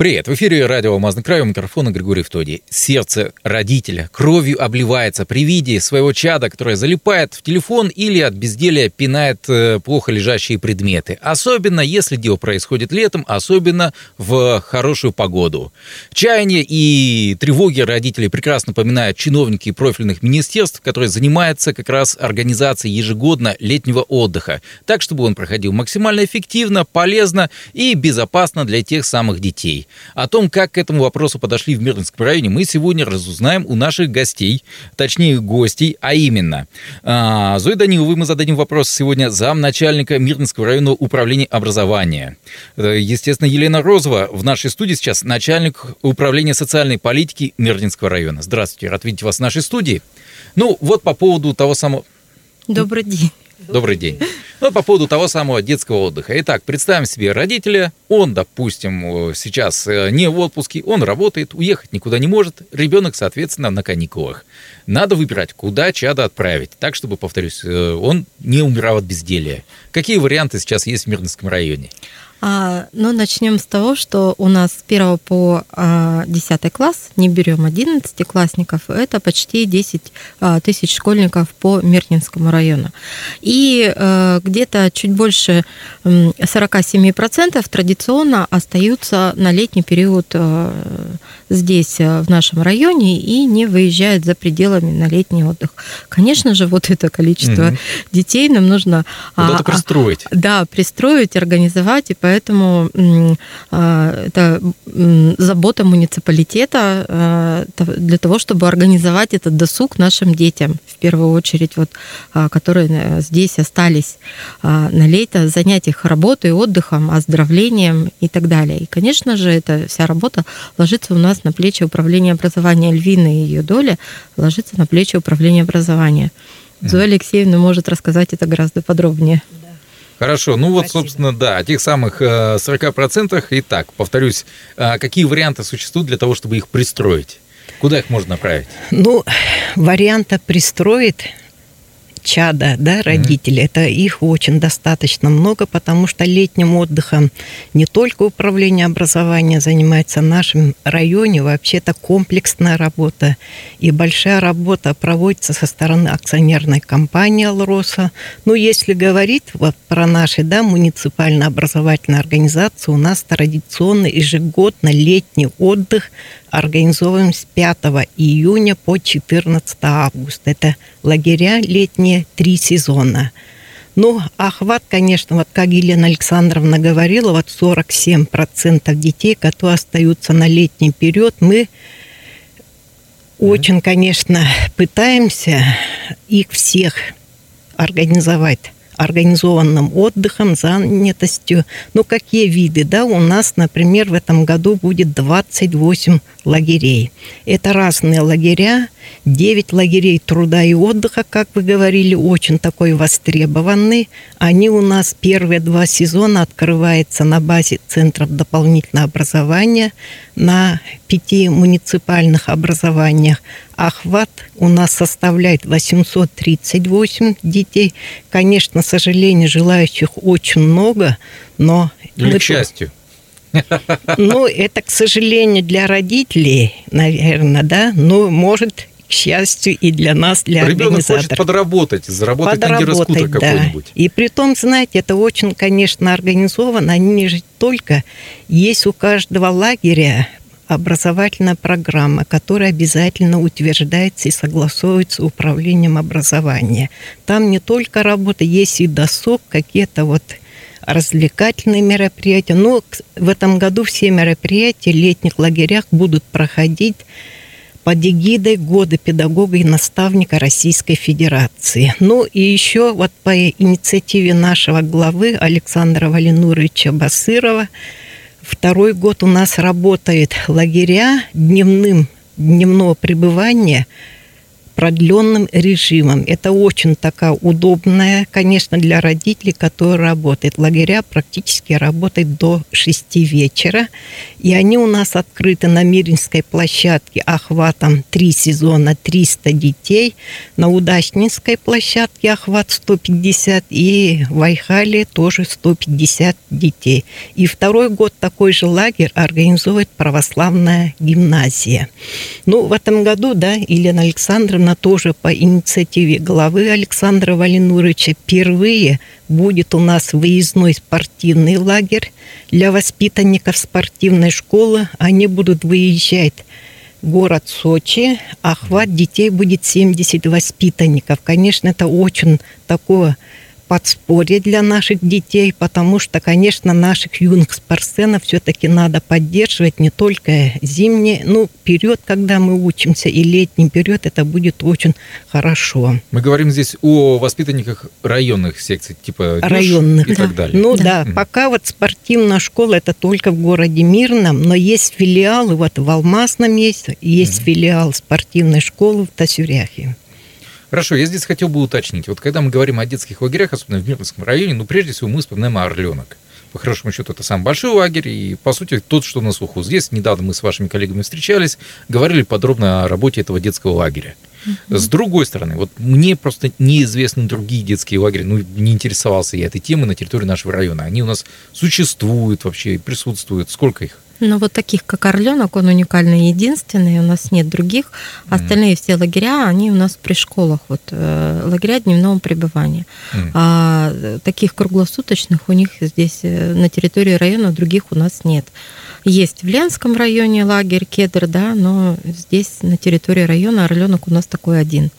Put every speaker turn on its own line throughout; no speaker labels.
Привет, в эфире радио «Алмазный край», у микрофона Григорий Втодий. Сердце родителя кровью обливается при виде своего чада, которое залипает в телефон или от безделия пинает э, плохо лежащие предметы. Особенно, если дело происходит летом, особенно в хорошую погоду. Чаяния и тревоги родителей прекрасно поминают чиновники профильных министерств, которые занимаются как раз организацией ежегодно летнего отдыха, так, чтобы он проходил максимально эффективно, полезно и безопасно для тех самых детей. О том, как к этому вопросу подошли в Мирнинском районе, мы сегодня разузнаем у наших гостей, точнее гостей, а именно а, Зои Даниловой мы зададим вопрос сегодня замначальника Мирнинского районного управления образования. Э, естественно, Елена Розова в нашей студии сейчас начальник управления социальной политики Мирнинского района. Здравствуйте, рад видеть вас в нашей студии. Ну, вот по поводу того самого...
Добрый день.
Добрый день. Ну, по поводу того самого детского отдыха. Итак, представим себе родителя, он, допустим, сейчас э, не в отпуске, он работает, уехать никуда не может, ребенок, соответственно, на каникулах. Надо выбирать, куда чада отправить, так, чтобы, повторюсь, э, он не умирал от безделия. Какие варианты сейчас есть в Мирнинском районе?
А, ну, начнем с того, что у нас с 1 по а, 10 класс, не берем 11 классников, это почти 10 а, тысяч школьников по Мирнинскому району. И а, где-то чуть больше 47% традиционно остаются на летний период а, здесь, в нашем районе, и не выезжают за пределами на летний отдых. Конечно же, вот это количество угу. детей нам нужно...
Куда-то а, пристроить.
Да, пристроить, организовать, и поэтому поэтому а, это забота муниципалитета а, для того, чтобы организовать этот досуг нашим детям, в первую очередь, вот, а, которые э, здесь остались на лето, занять их работой, отдыхом, оздоровлением и так далее. И, конечно же, эта вся работа ложится у нас на плечи управления образования Львины и ее доля ложится на плечи управления образования. Зоя Алексеевна может рассказать это гораздо подробнее.
Хорошо, ну вот, собственно, да, о тех самых 40%. Э, Итак, повторюсь, э, какие варианты существуют для того, чтобы их пристроить? Куда их можно направить?
Ну, варианта пристроить чада, да, родители, mm-hmm. это их очень достаточно много, потому что летним отдыхом не только управление образования занимается в нашем районе, вообще это комплексная работа. И большая работа проводится со стороны акционерной компании «Алроса». Ну, если говорить вот про наши, да, муниципальные образовательные организации, у нас традиционно ежегодно летний отдых организовываем с 5 июня по 14 августа. Это лагеря летние, три сезона. Ну, охват, конечно, вот как Елена Александровна говорила, вот 47% детей, которые остаются на летний период, мы очень, конечно, пытаемся их всех организовать организованным отдыхом, занятостью. Ну, какие виды? Да, у нас, например, в этом году будет 28 лагерей. Это разные лагеря, 9 лагерей труда и отдыха, как вы говорили, очень такой востребованный. Они у нас первые два сезона открываются на базе центров дополнительного образования на пяти муниципальных образованиях. Охват у нас составляет 838 детей. Конечно, к сожалению, желающих очень много, но...
Или к счастью.
Ну, это, к сожалению, для родителей, наверное, да, но может к счастью, и для нас, для
Ребенок
организаторов.
хочет подработать, заработать подработать, на да. какой-нибудь.
И при том, знаете, это очень, конечно, организовано. Они же только есть у каждого лагеря образовательная программа, которая обязательно утверждается и согласовывается управлением образования. Там не только работа, есть и досуг, какие-то вот развлекательные мероприятия. Но в этом году все мероприятия в летних лагерях будут проходить под эгидой Года педагога и наставника Российской Федерации. Ну и еще вот по инициативе нашего главы Александра Валинуровича Басырова второй год у нас работает лагеря дневным, дневного пребывания продленным режимом. Это очень такая удобная, конечно, для родителей, которые работают. Лагеря практически работают до 6 вечера. И они у нас открыты на Миринской площадке охватом 3 сезона 300 детей. На Удачнинской площадке охват 150 и в Айхале тоже 150 детей. И второй год такой же лагерь организует православная гимназия. Ну, в этом году, да, Елена Александровна тоже по инициативе главы Александра Валинуровича впервые будет у нас выездной спортивный лагерь для воспитанников спортивной школы. Они будут выезжать город Сочи, охват детей будет 70 воспитанников. Конечно, это очень такое подспорье для наших детей, потому что, конечно, наших юных спортсменов все-таки надо поддерживать не только зимний, ну, период, когда мы учимся, и летний период, это будет очень хорошо.
Мы говорим здесь о воспитанниках районных секций, типа
районных
и да. так далее.
Ну да, да. пока вот спортивная школа это только в городе Мирном, но есть филиалы, вот в Алмазном есть, есть mm филиал спортивной школы в Тасюряхе.
Хорошо, я здесь хотел бы уточнить. Вот когда мы говорим о детских лагерях, особенно в Мирнском районе, ну, прежде всего, мы вспоминаем Орленок. По хорошему счету, это самый большой лагерь, и, по сути, тот, что на слуху. Здесь недавно мы с вашими коллегами встречались, говорили подробно о работе этого детского лагеря. С другой стороны, вот мне просто неизвестны другие детские лагеря, ну, не интересовался я этой темой на территории нашего района. Они у нас существуют вообще, присутствуют. Сколько их?
Ну, вот таких, как Орленок, он уникальный, единственный, у нас нет других. Остальные все лагеря, они у нас при школах, вот э, лагеря дневного пребывания. Mm. А таких круглосуточных у них здесь э, на территории района других у нас нет. Есть в Ленском районе лагерь Кедр, да, но здесь на территории района Орленок у нас такой один.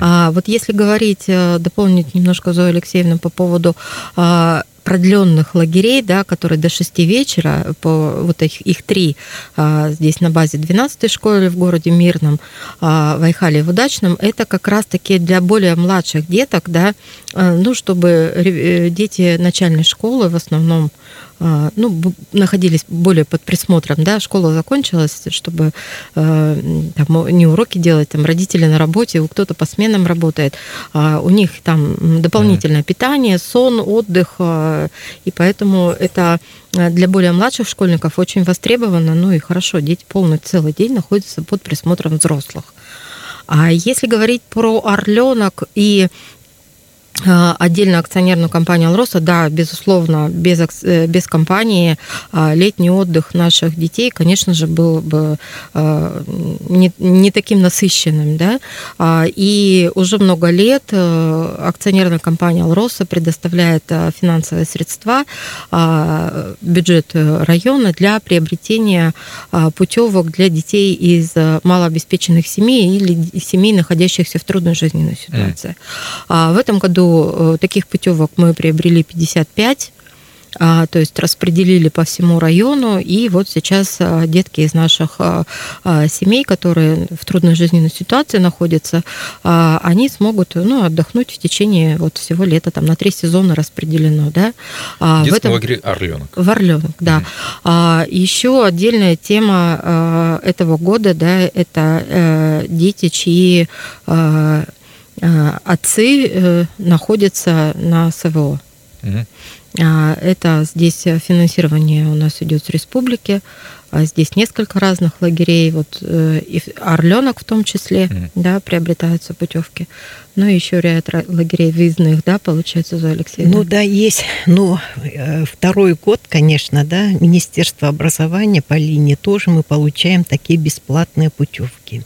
А вот если говорить, э, дополнить немножко Зою Алексеевну по поводу а, продленных лагерей, да, которые до 6 вечера, по, вот их, их три а, здесь на базе 12-й школы в городе Мирном, а, в Айхале в Удачном, это как раз-таки для более младших деток, да, а, ну, чтобы э, дети начальной школы в основном ну, находились более под присмотром, да, школа закончилась, чтобы э, там, не уроки делать, там родители на работе, кто-то по сменам работает, а у них там дополнительное питание, сон, отдых, а, и поэтому это для более младших школьников очень востребовано, ну и хорошо, дети полный целый день находятся под присмотром взрослых. А если говорить про орленок и а, отдельно акционерную компанию «Алроса», да, безусловно, без, э, без компании а, летний отдых наших детей, конечно же, был бы а, не, не таким насыщенным, да, и уже много лет э, акционерная компания «Алроса» предоставляет финансовые средства, бюджет района для приобретения путевок для детей из малообеспеченных семей или семей, находящихся в трудной жизненной ситуации. Mm. В этом году Э, таких путевок мы приобрели 55 а, то есть распределили по всему району, и вот сейчас а, детки из наших а, семей, которые в трудной жизненной ситуации находятся, они смогут ну, отдохнуть в течение вот всего лета, там на три сезона распределено, да.
Детский в этом... лагерь Орленок.
В Орленок, да. Mm. Еще отдельная тема этого года, да, это э, дети, чьи отцы э, находятся на СВО. Угу. Это здесь финансирование у нас идет с республики. А здесь несколько разных лагерей, вот э, и Орленок в том числе, mm. да, приобретаются путевки. Ну и еще ряд лагерей выездных, да, получается, за Алексея.
Ну да, есть. Ну, второй год, конечно, да, Министерство образования по линии тоже мы получаем такие бесплатные путевки.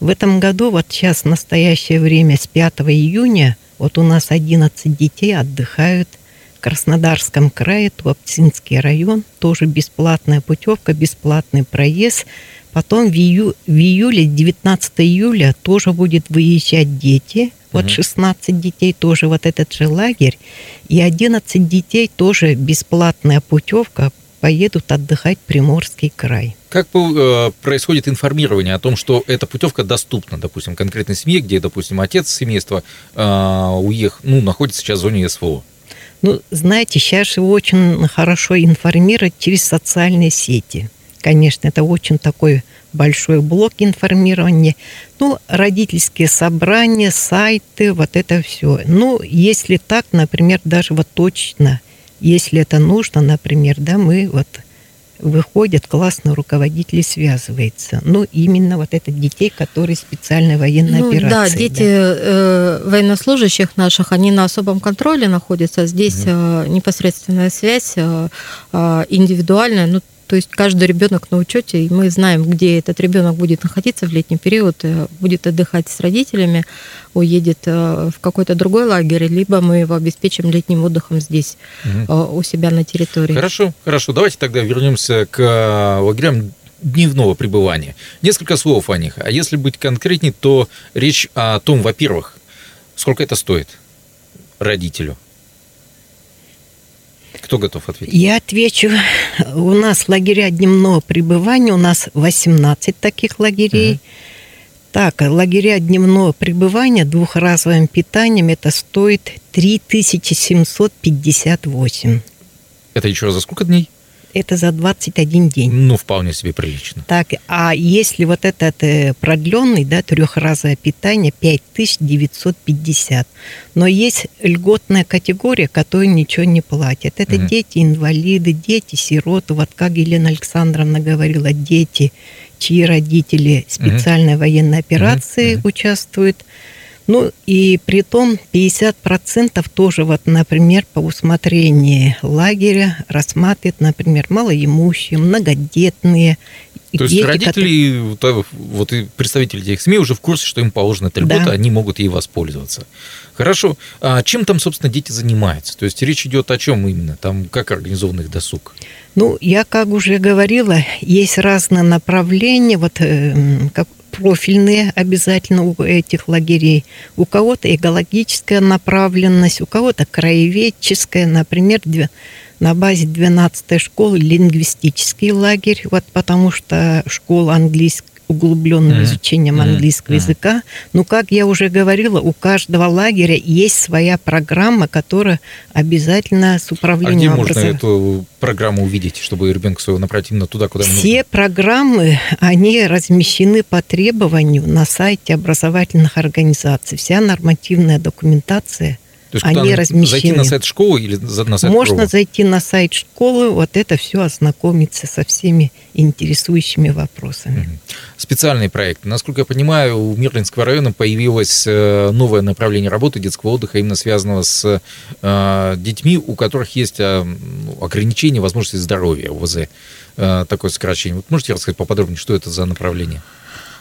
В этом году, вот сейчас, в настоящее время, с 5 июня, вот у нас 11 детей отдыхают в Краснодарском крае, Туапсинский район, тоже бесплатная путевка, бесплатный проезд. Потом в, ию, в июле, 19 июля, тоже будет выезжать дети. Вот 16 детей тоже вот этот же лагерь. И 11 детей тоже бесплатная путевка поедут отдыхать Приморский край.
Как э, происходит информирование о том, что эта путевка доступна, допустим, конкретной семье, где, допустим, отец семейства э, уехал, ну, находится сейчас в зоне СВО?
Ну, знаете, сейчас его очень хорошо информировать через социальные сети. конечно, это очень такой большой блок информирования. Ну, родительские собрания, сайты, вот это все. Ну, если так, например, даже вот точно, если это нужно, например, да, мы вот выходят, классный руководитель связывается. Ну, именно вот это детей, которые специальной военной ну, операции.
Да, дети да. Э, военнослужащих наших, они на особом контроле находятся. Здесь угу. э, непосредственная связь э, э индивидуальная. Ну, то есть каждый ребенок на учете, и мы знаем, где этот ребенок будет находиться в летний период, э, будет отдыхать с родителями, уедет э, в какой-то другой лагерь, либо мы его обеспечим летним отдыхом здесь, угу. у себя на территории.
Хорошо, хорошо. Давайте тогда вернемся к лагерям дневного пребывания. Несколько слов о них. А если быть конкретней, то речь о том, во-первых, сколько это стоит родителю – кто готов ответить?
Я отвечу. У нас лагеря дневного пребывания, у нас 18 таких лагерей. Угу. Так, лагеря дневного пребывания двухразовым питанием это стоит 3758.
Это еще за сколько дней?
Это за 21 день.
Ну, вполне себе прилично.
Так, а если вот этот э, продленный, да, трехразовое питание, 5950. Но есть льготная категория, которая ничего не платит. Это mm дети, инвалиды, дети, сироты. Вот как Елена Александровна говорила, дети, чьи родители специальной mm военной операции mm участвуют. Ну и при том 50% тоже вот, например, по усмотрению лагеря рассматривают, например, малоимущие, многодетные.
То есть дети, родители, которые... вот и представители этих СМИ уже в курсе, что им положена эта льгота, да. они могут ей воспользоваться. Хорошо. А чем там, собственно, дети занимаются? То есть речь идет о чем именно? Там как организован их досуг?
Ну, я как уже говорила, есть разные направления. Вот э, как профильные обязательно у этих лагерей. У кого-то экологическая направленность, у кого-то краеведческая, например, на базе 12 школы лингвистический лагерь, вот потому что школа английская углубленным mm-hmm. изучением английского mm-hmm. языка. Но, как я уже говорила, у каждого лагеря есть своя программа, которая обязательно с управлением
а где можно эту программу увидеть, чтобы своего направить именно туда, куда
Все нужно? программы, они размещены по требованию на сайте образовательных организаций. Вся нормативная документация –
то есть они размещены. Зайти на сайт школы или на сайт
Можно школы? зайти на сайт школы, вот это все ознакомиться со всеми интересующими вопросами.
Специальные проекты. Насколько я понимаю, у Мирлинского района появилось э, новое направление работы детского отдыха, именно связанного с э, детьми, у которых есть э, ограничения возможности здоровья, ОВЗ, э, такое сокращение. Вот можете рассказать поподробнее, что это за направление?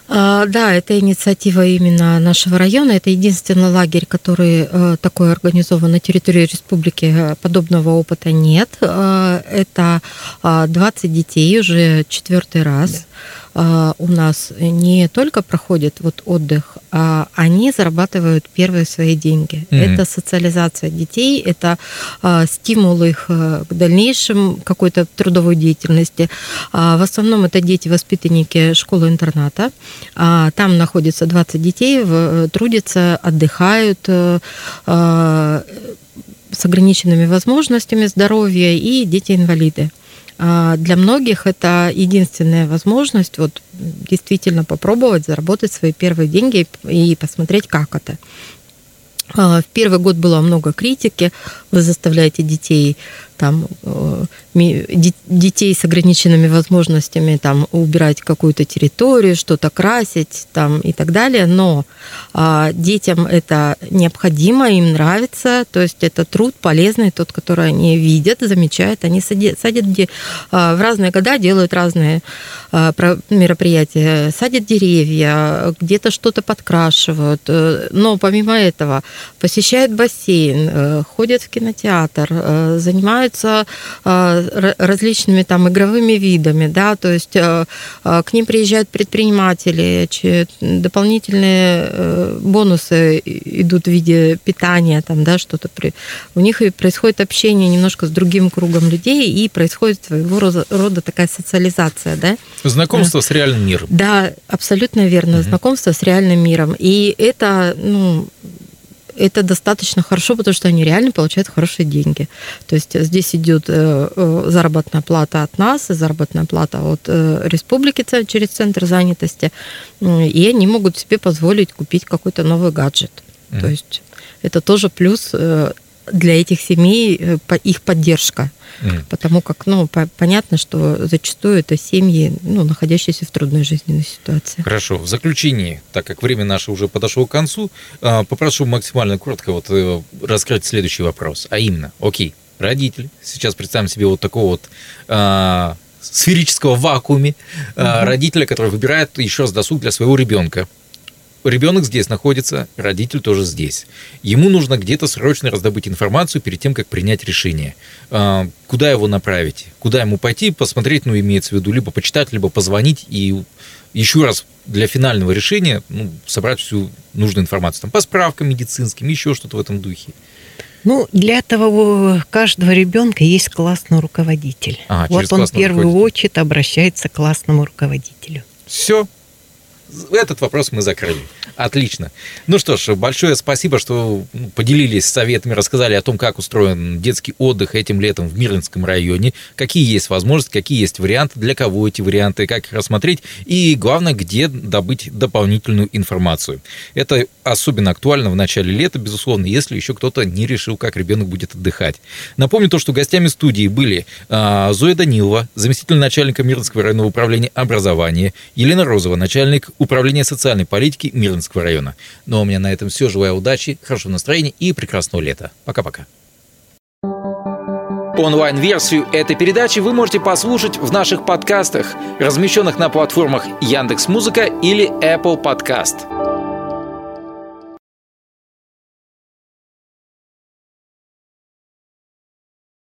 А, да, это инициатива именно нашего района. Это единственный лагерь, который э, такой организован на территории республики. Подобного опыта нет. Э, это 20 детей уже четвертый раз. Да а, у нас не только проходит вот отдых, а они зарабатывают первые свои деньги. Mm-hmm. Это социализация детей, это а, стимул их э, к дальнейшим какой-то трудовой деятельности. А, в основном это дети воспитанники школы-интерната. Там находится 20 детей, трудятся, отдыхают э, с ограниченными возможностями здоровья и дети-инвалиды. А, для многих это единственная возможность вот действительно попробовать заработать свои первые деньги и посмотреть, как это. А, в первый год было много критики. Вы заставляете детей там э, детей с ограниченными возможностями там убирать какую-то территорию, что-то красить там и так далее, но а, детям это необходимо, им нравится, то есть это труд полезный, тот, который они видят, замечают, они садят, садят а, в разные года делают разные а, мероприятия, садят деревья, где-то что-то подкрашивают, э, но помимо этого посещают бассейн, э, ходят в кинотеатр, занимаются занимаются а, различными там игровыми видами, да, то есть а, а, к ним приезжают предприниматели, дополнительные э, бонусы идут в виде питания, там, да, что-то при... у них и происходит общение немножко с другим кругом людей, и происходит своего рода такая социализация, да.
Знакомство да. с реальным миром.
Да, абсолютно верно, угу. знакомство с реальным миром. И это, ну, это достаточно хорошо, потому что они реально получают хорошие деньги. То есть здесь идет э, заработная плата от нас, и заработная плата от республики через центр занятости, и они могут себе позволить купить какой-то новый гаджет. Mm-hmm. То есть это тоже плюс для этих семей их поддержка. Mm. Потому как, ну, по- понятно, что зачастую это семьи, ну, находящиеся в трудной жизненной ситуации.
Хорошо. В заключении, так как время наше уже подошло к концу, а, попрошу максимально коротко вот э, раскрыть следующий вопрос. А именно, окей, родитель, сейчас представим себе вот такого вот а, сферического вакууме mm-hmm. родителя, который выбирает еще раз досуг для своего ребенка ребенок здесь находится, родитель тоже здесь. Ему нужно где-то срочно раздобыть информацию перед тем, как принять решение. А, куда его направить? Куда ему пойти, посмотреть, ну, имеется в виду, либо почитать, либо позвонить и еще раз для финального решения ну, собрать всю нужную информацию. Там, по справкам медицинским, еще что-то в этом духе.
Ну, для этого у каждого ребенка есть классный руководитель. А, вот он в первую очередь обращается к классному руководителю.
Все, этот вопрос мы закрыли. Отлично. Ну что ж, большое спасибо, что ну, поделились советами, рассказали о том, как устроен детский отдых этим летом в Мирнинском районе, какие есть возможности, какие есть варианты, для кого эти варианты, как их рассмотреть и, главное, где добыть дополнительную информацию. Это особенно актуально в начале лета, безусловно, если еще кто-то не решил, как ребенок будет отдыхать. Напомню то, что гостями студии были а, Зоя Данилова, заместитель начальника Мирнинского районного управления образования, Елена Розова, начальник управления социальной политики Мирнинского района. Но у меня на этом все. Желаю удачи, хорошего настроения и прекрасного лета. Пока-пока. Онлайн-версию этой передачи вы можете послушать в наших подкастах, размещенных на платформах Яндекс.Музыка или Apple Podcast.